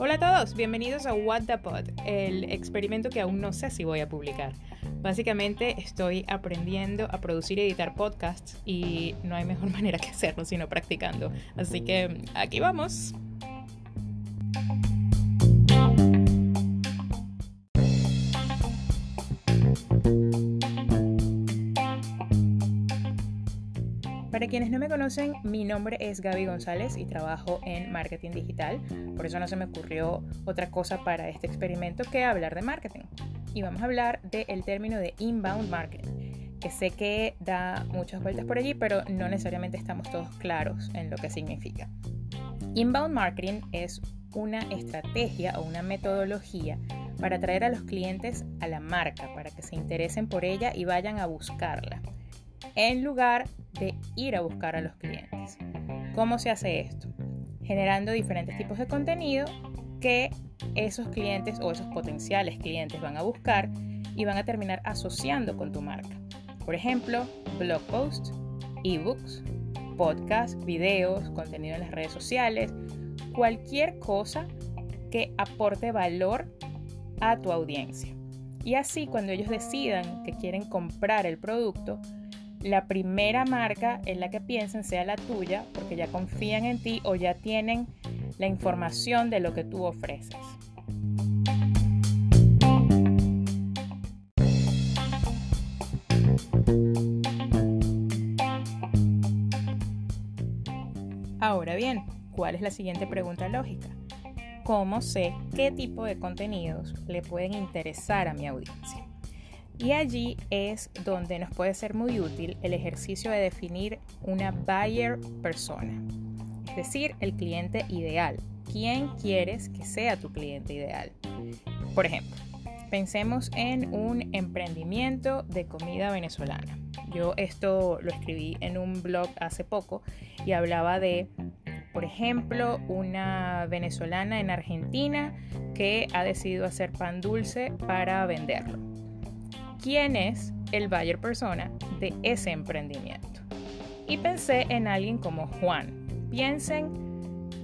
Hola a todos, bienvenidos a What the Pod, el experimento que aún no sé si voy a publicar. Básicamente estoy aprendiendo a producir y editar podcasts y no hay mejor manera que hacerlo sino practicando. Así que aquí vamos. Para quienes no me conocen, mi nombre es Gaby González y trabajo en marketing digital. Por eso no se me ocurrió otra cosa para este experimento que hablar de marketing. Y vamos a hablar del término de inbound marketing, que sé que da muchas vueltas por allí, pero no necesariamente estamos todos claros en lo que significa. Inbound marketing es una estrategia o una metodología para atraer a los clientes a la marca, para que se interesen por ella y vayan a buscarla en lugar de ir a buscar a los clientes. ¿Cómo se hace esto? Generando diferentes tipos de contenido que esos clientes o esos potenciales clientes van a buscar y van a terminar asociando con tu marca. Por ejemplo, blog posts, ebooks, podcasts, videos, contenido en las redes sociales, cualquier cosa que aporte valor a tu audiencia. Y así cuando ellos decidan que quieren comprar el producto, la primera marca en la que piensen sea la tuya porque ya confían en ti o ya tienen la información de lo que tú ofreces. Ahora bien, ¿cuál es la siguiente pregunta lógica? ¿Cómo sé qué tipo de contenidos le pueden interesar a mi audiencia? Y allí es donde nos puede ser muy útil el ejercicio de definir una buyer persona, es decir, el cliente ideal. ¿Quién quieres que sea tu cliente ideal? Por ejemplo, pensemos en un emprendimiento de comida venezolana. Yo esto lo escribí en un blog hace poco y hablaba de, por ejemplo, una venezolana en Argentina que ha decidido hacer pan dulce para venderlo quién es el buyer persona de ese emprendimiento. Y pensé en alguien como Juan. Piensen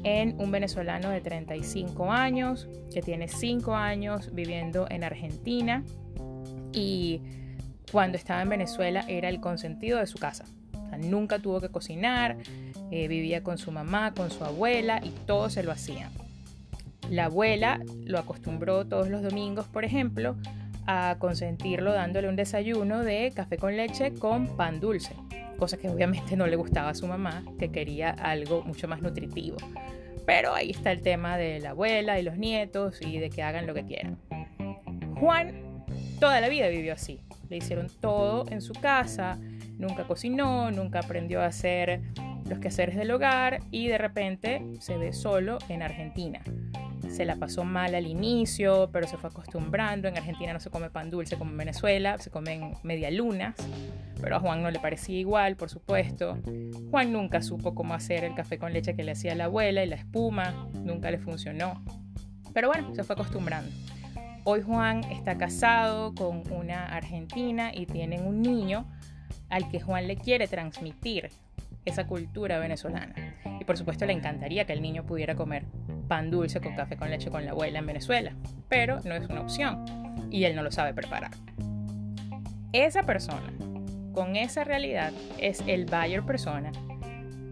en un venezolano de 35 años que tiene 5 años viviendo en Argentina y cuando estaba en Venezuela era el consentido de su casa. nunca tuvo que cocinar, eh, vivía con su mamá, con su abuela y todo se lo hacían. La abuela lo acostumbró todos los domingos, por ejemplo, a consentirlo dándole un desayuno de café con leche con pan dulce, cosa que obviamente no le gustaba a su mamá, que quería algo mucho más nutritivo. Pero ahí está el tema de la abuela y los nietos y de que hagan lo que quieran. Juan toda la vida vivió así. Le hicieron todo en su casa, nunca cocinó, nunca aprendió a hacer los quehaceres del hogar y de repente se ve solo en Argentina se la pasó mal al inicio, pero se fue acostumbrando. En Argentina no se come pan dulce como en Venezuela, se comen media lunas, pero a Juan no le parecía igual, por supuesto. Juan nunca supo cómo hacer el café con leche que le hacía la abuela y la espuma, nunca le funcionó. Pero bueno, se fue acostumbrando. Hoy Juan está casado con una argentina y tienen un niño al que Juan le quiere transmitir esa cultura venezolana. Y por supuesto le encantaría que el niño pudiera comer pan dulce con café con leche con la abuela en Venezuela, pero no es una opción y él no lo sabe preparar. Esa persona, con esa realidad, es el buyer persona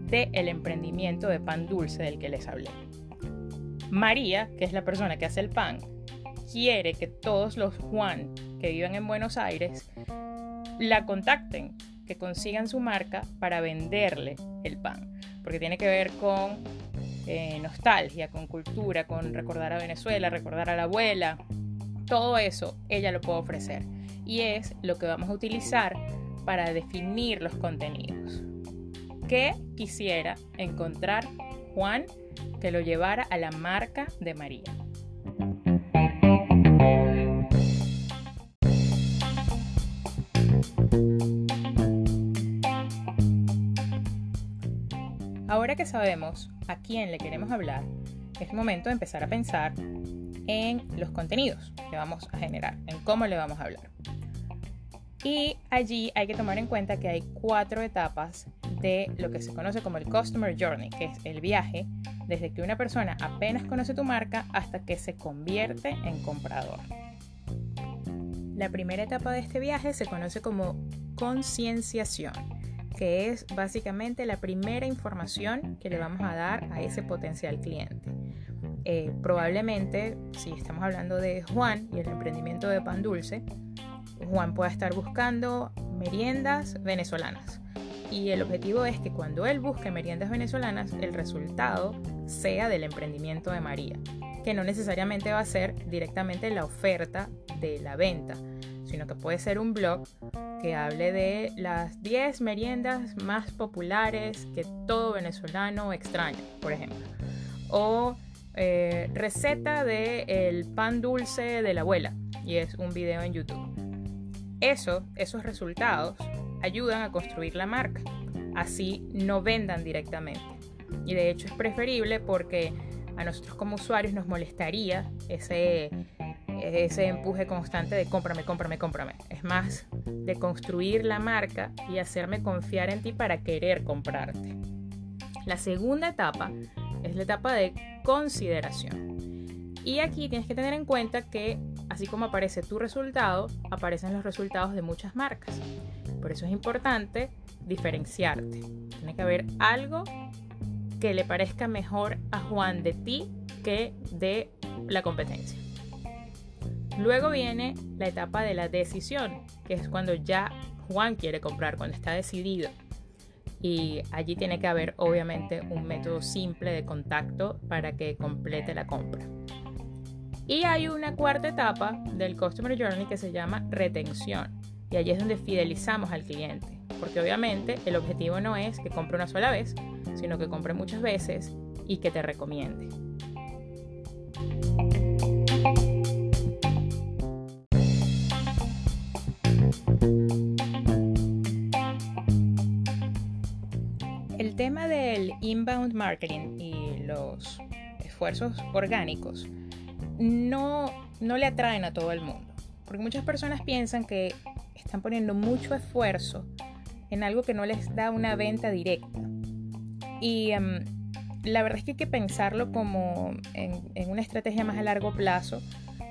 del el emprendimiento de pan dulce del que les hablé. María, que es la persona que hace el pan, quiere que todos los Juan que viven en Buenos Aires la contacten, que consigan su marca para venderle el pan, porque tiene que ver con eh, nostalgia, con cultura, con recordar a Venezuela, recordar a la abuela, todo eso ella lo puede ofrecer y es lo que vamos a utilizar para definir los contenidos. ¿Qué quisiera encontrar Juan que lo llevara a la marca de María? Que sabemos a quién le queremos hablar, es momento de empezar a pensar en los contenidos que vamos a generar, en cómo le vamos a hablar. Y allí hay que tomar en cuenta que hay cuatro etapas de lo que se conoce como el Customer Journey, que es el viaje desde que una persona apenas conoce tu marca hasta que se convierte en comprador. La primera etapa de este viaje se conoce como concienciación, que es básicamente la primera información que le vamos a dar a ese potencial cliente. Eh, probablemente, si estamos hablando de Juan y el emprendimiento de pan dulce, Juan pueda estar buscando meriendas venezolanas. Y el objetivo es que cuando él busque meriendas venezolanas, el resultado sea del emprendimiento de María, que no necesariamente va a ser directamente la oferta de la venta, sino que puede ser un blog que hable de las 10 meriendas más populares que todo venezolano extraña, por ejemplo. O eh, receta del el pan dulce de la abuela, y es un video en YouTube. Eso, esos resultados ayudan a construir la marca, así no vendan directamente. Y de hecho es preferible porque a nosotros como usuarios nos molestaría ese, ese empuje constante de cómprame, cómprame, cómprame. Es más de construir la marca y hacerme confiar en ti para querer comprarte. La segunda etapa es la etapa de consideración. Y aquí tienes que tener en cuenta que Así como aparece tu resultado, aparecen los resultados de muchas marcas. Por eso es importante diferenciarte. Tiene que haber algo que le parezca mejor a Juan de ti que de la competencia. Luego viene la etapa de la decisión, que es cuando ya Juan quiere comprar, cuando está decidido. Y allí tiene que haber obviamente un método simple de contacto para que complete la compra. Y hay una cuarta etapa del Customer Journey que se llama retención. Y allí es donde fidelizamos al cliente. Porque obviamente el objetivo no es que compre una sola vez, sino que compre muchas veces y que te recomiende. Inbound marketing y los esfuerzos orgánicos no, no le atraen a todo el mundo. Porque muchas personas piensan que están poniendo mucho esfuerzo en algo que no les da una venta directa. Y em, la verdad es que hay que pensarlo como en, en, una estrategia más a largo plazo,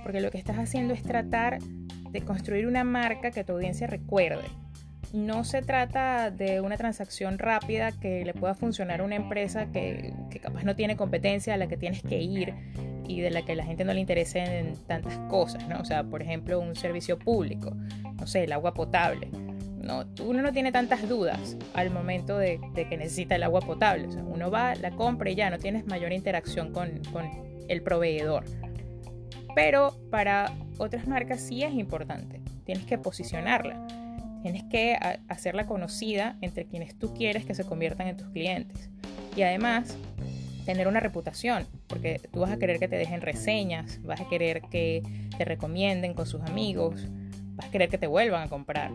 porque lo que estás haciendo es tratar de construir una marca que tu audiencia recuerde. No se trata de una transacción rápida que le pueda funcionar a una empresa que, que capaz no tiene competencia a la que tienes que ir y de la que la gente no le interese en tantas cosas, ¿no? O sea, por ejemplo, un servicio público, no sé, el agua potable. No, uno no tiene tantas dudas al momento de, que necesita el agua potable. O sea, uno va, la compra y ya no tienes mayor interacción con, con el proveedor. Pero para otras marcas sí es importante. Tienes que posicionarla. Tienes que hacerla conocida entre quienes tú quieres que se conviertan en tus clientes. Y además, tener una reputación, porque tú vas a querer que te dejen reseñas, vas a querer que te recomienden con sus amigos, vas a querer que te vuelvan a comprar.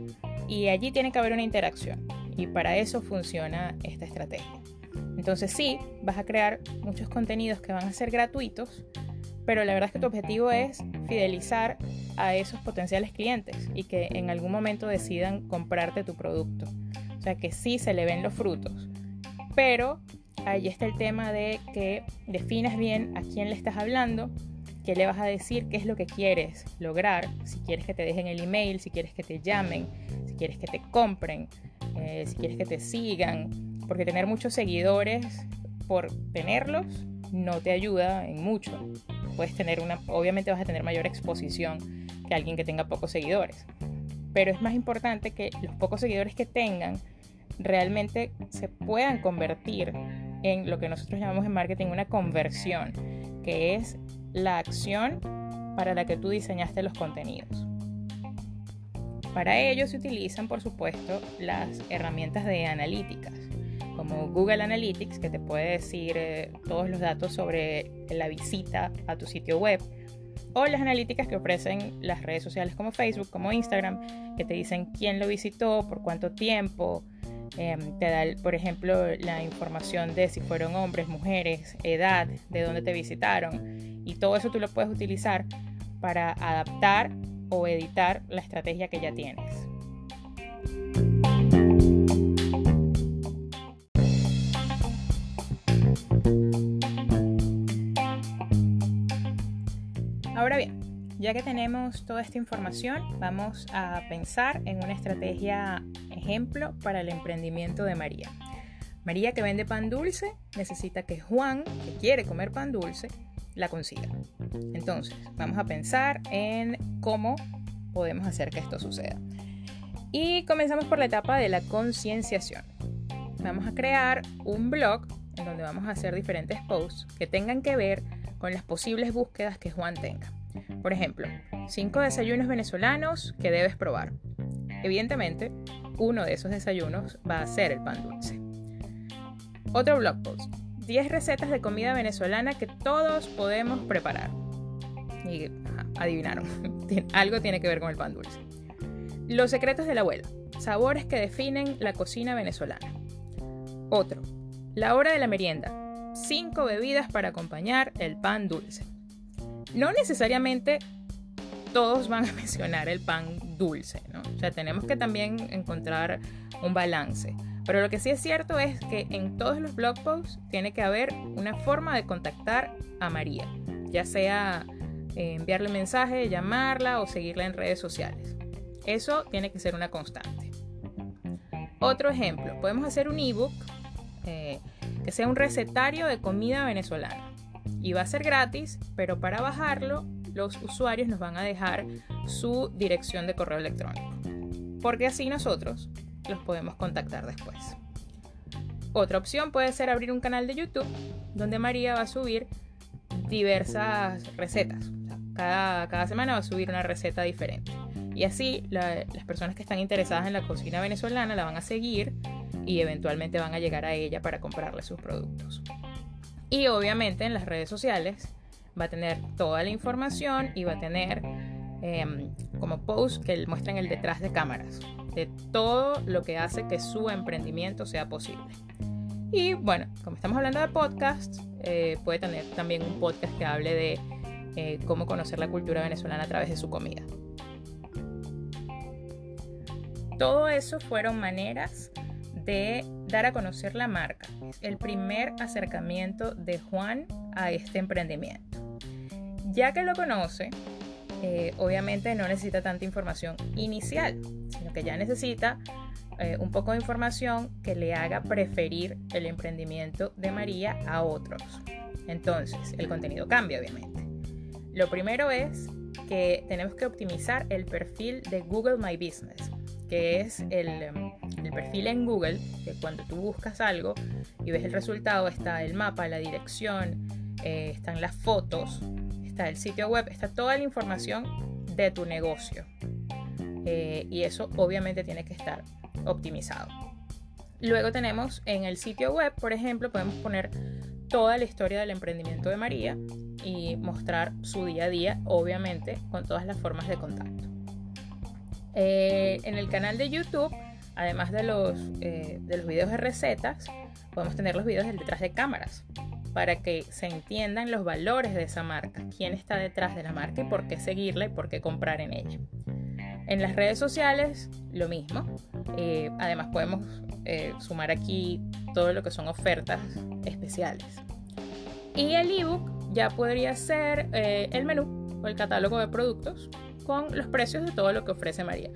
Y allí tiene que haber una interacción. Y para eso funciona esta estrategia. Entonces sí, vas a crear muchos contenidos que van a ser gratuitos, pero la verdad es que tu objetivo es fidelizar a esos potenciales clientes y que en algún momento decidan comprarte tu producto. O sea, que sí se le ven los frutos. Pero Ahí está el tema de que definas bien a quién le estás hablando, qué le vas a decir, qué es lo que quieres lograr, si quieres que te dejen el email, si quieres que te llamen, si quieres que te compren, eh, si quieres que te sigan, porque tener muchos seguidores por tenerlos no te ayuda en mucho. Puedes tener una, obviamente vas a tener mayor exposición que alguien que tenga pocos seguidores, pero es más importante que los pocos seguidores que tengan realmente se puedan convertir en lo que nosotros llamamos en marketing una conversión, que es la acción para la que tú diseñaste los contenidos. Para ello se utilizan, por supuesto, las herramientas de analíticas, como Google Analytics, que te puede decir eh, todos los datos sobre la visita a tu sitio web, o las analíticas que ofrecen las redes sociales como Facebook, como Instagram, que te dicen quién lo visitó, por cuánto tiempo, Em, te da, por ejemplo, la información de si fueron hombres, mujeres, edad, de dónde te visitaron. Y todo eso tú lo puedes utilizar para adaptar o editar la estrategia que ya tienes. Ahora bien, ya que tenemos toda esta información, vamos a pensar en una estrategia ejemplo para el emprendimiento de María. María que vende pan dulce necesita que Juan, que quiere comer pan dulce, la consiga. Entonces, vamos a pensar en cómo podemos hacer que esto suceda. Y comenzamos por la etapa de la concienciación. Vamos a crear un blog en donde vamos a hacer diferentes posts que tengan que ver con las posibles búsquedas que Juan tenga. Por ejemplo, 5 desayunos venezolanos que debes probar. Evidentemente, uno de esos desayunos va a ser el pan dulce. Otro blog post. 10 recetas de comida venezolana que todos podemos preparar. Y adivinaron, algo tiene que ver con el pan dulce. Los secretos de la abuela. Sabores que definen la cocina venezolana. Otro. La hora de la merienda. 5 bebidas para acompañar el pan dulce. No necesariamente todos van a mencionar el pan dulce, ¿no? O sea, tenemos que también encontrar un balance. Pero lo que sí es cierto es que en todos los blog posts tiene que haber una forma de contactar a María, ya sea eh, enviarle mensaje, llamarla o seguirla en redes sociales. Eso tiene que ser una constante. Otro ejemplo, podemos hacer un ebook eh, que sea un recetario de comida venezolana. Y va a ser gratis, pero para bajarlo los usuarios nos van a dejar su dirección de correo electrónico. Porque así nosotros los podemos contactar después. Otra opción puede ser abrir un canal de YouTube donde María va a subir diversas recetas. cada, cada, semana va a subir una receta diferente. Y así las personas que están interesadas en la cocina venezolana la van a seguir y eventualmente van a llegar a ella para comprarle sus productos. Y obviamente en las redes sociales va a tener toda la información y va a tener em, como post que muestren el detrás de cámaras de todo lo que hace que su emprendimiento sea posible. Y bueno, como estamos hablando de podcast, eh, puede tener también un podcast que hable de eh, cómo conocer la cultura venezolana a través de su comida. Todo eso fueron maneras de dar a conocer la marca, el primer acercamiento de Juan a este emprendimiento. Ya que lo conoce, eh, obviamente no necesita tanta información inicial, sino que ya necesita eh, un poco de información que le haga preferir el emprendimiento de María a otros. Entonces, el contenido cambia, obviamente. Lo primero es que tenemos que optimizar el perfil de Google My Business que es el, perfil en Google, que cuando tú buscas algo y ves el resultado, está el mapa, la dirección, eh, están las fotos, está el sitio web, está toda la información de tu negocio. Eh, y eso obviamente tiene que estar optimizado. Luego tenemos en el sitio web, por ejemplo, podemos poner toda la historia del emprendimiento de María y mostrar su día a día, obviamente, con todas las formas de contacto. Eh, en el canal de YouTube, además de los, eh, de los videos de recetas, podemos tener los videos del detrás de cámaras para que se entiendan los valores de esa marca, quién está detrás de la marca y por qué seguirla y por qué comprar en ella. En las redes sociales, lo mismo. Eh, además, podemos sumar aquí todo lo que son ofertas especiales. Y el ebook ya podría ser el menú o el catálogo de productos con los precios de todo lo que ofrece María.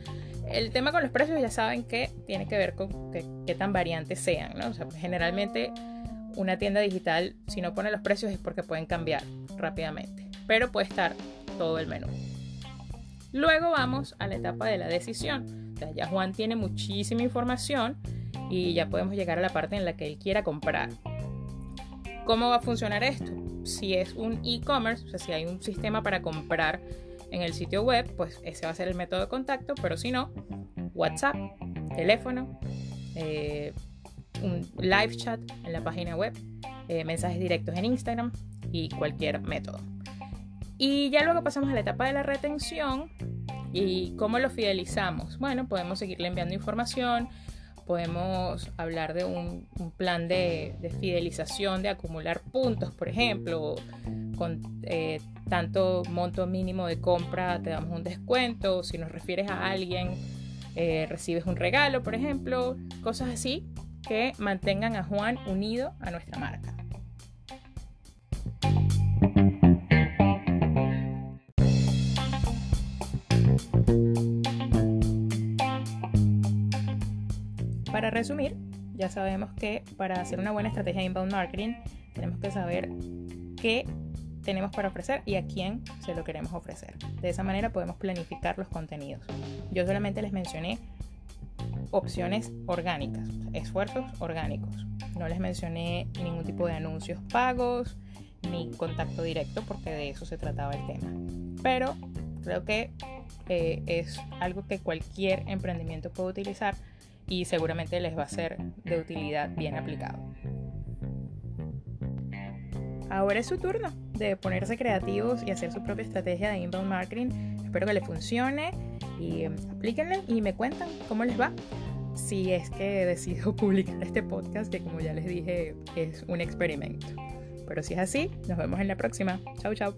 El tema con los precios ya saben que tiene que ver con qué tan variantes sean, ¿no? O sea, generalmente una tienda digital, si no pone los precios es porque pueden cambiar rápidamente, pero puede estar todo el menú. Luego vamos a la etapa de la decisión. Ya Juan tiene muchísima información y ya podemos llegar a la parte en la que él quiera comprar. ¿Cómo va a funcionar esto? Si es un e-commerce, o sea, si hay un sistema para comprar en el sitio web, pues ese va a ser el método de contacto, pero si no, WhatsApp, teléfono, eh, un live chat en la página web, eh, mensajes directos en Instagram y cualquier método. Y ya luego pasamos a la etapa de la retención y cómo lo fidelizamos. Bueno, podemos seguirle enviando información, podemos hablar de un, plan de, fidelización, de acumular puntos, por ejemplo, con eh, tanto monto mínimo de compra te damos un descuento, si nos refieres a alguien eh, recibes un regalo, por ejemplo, cosas así que mantengan a Juan unido a nuestra marca. Para resumir, ya sabemos que para hacer una buena estrategia de inbound marketing tenemos que saber qué tenemos para ofrecer y a quién se lo queremos ofrecer. De esa manera podemos planificar los contenidos. Yo solamente les mencioné opciones orgánicas, esfuerzos orgánicos. No les mencioné ningún tipo de anuncios pagos ni contacto directo porque de eso se trataba el tema. Pero creo que eh, es algo que cualquier emprendimiento puede utilizar y seguramente les va a ser de utilidad bien aplicado. Ahora es su turno de ponerse creativos y hacer su propia estrategia de inbound marketing. Espero que les funcione y em, aplíquenla y me cuentan cómo les va. Si es que decido publicar este podcast, que como ya les dije es un experimento. Pero si es así, nos vemos en la próxima. Chau, chau.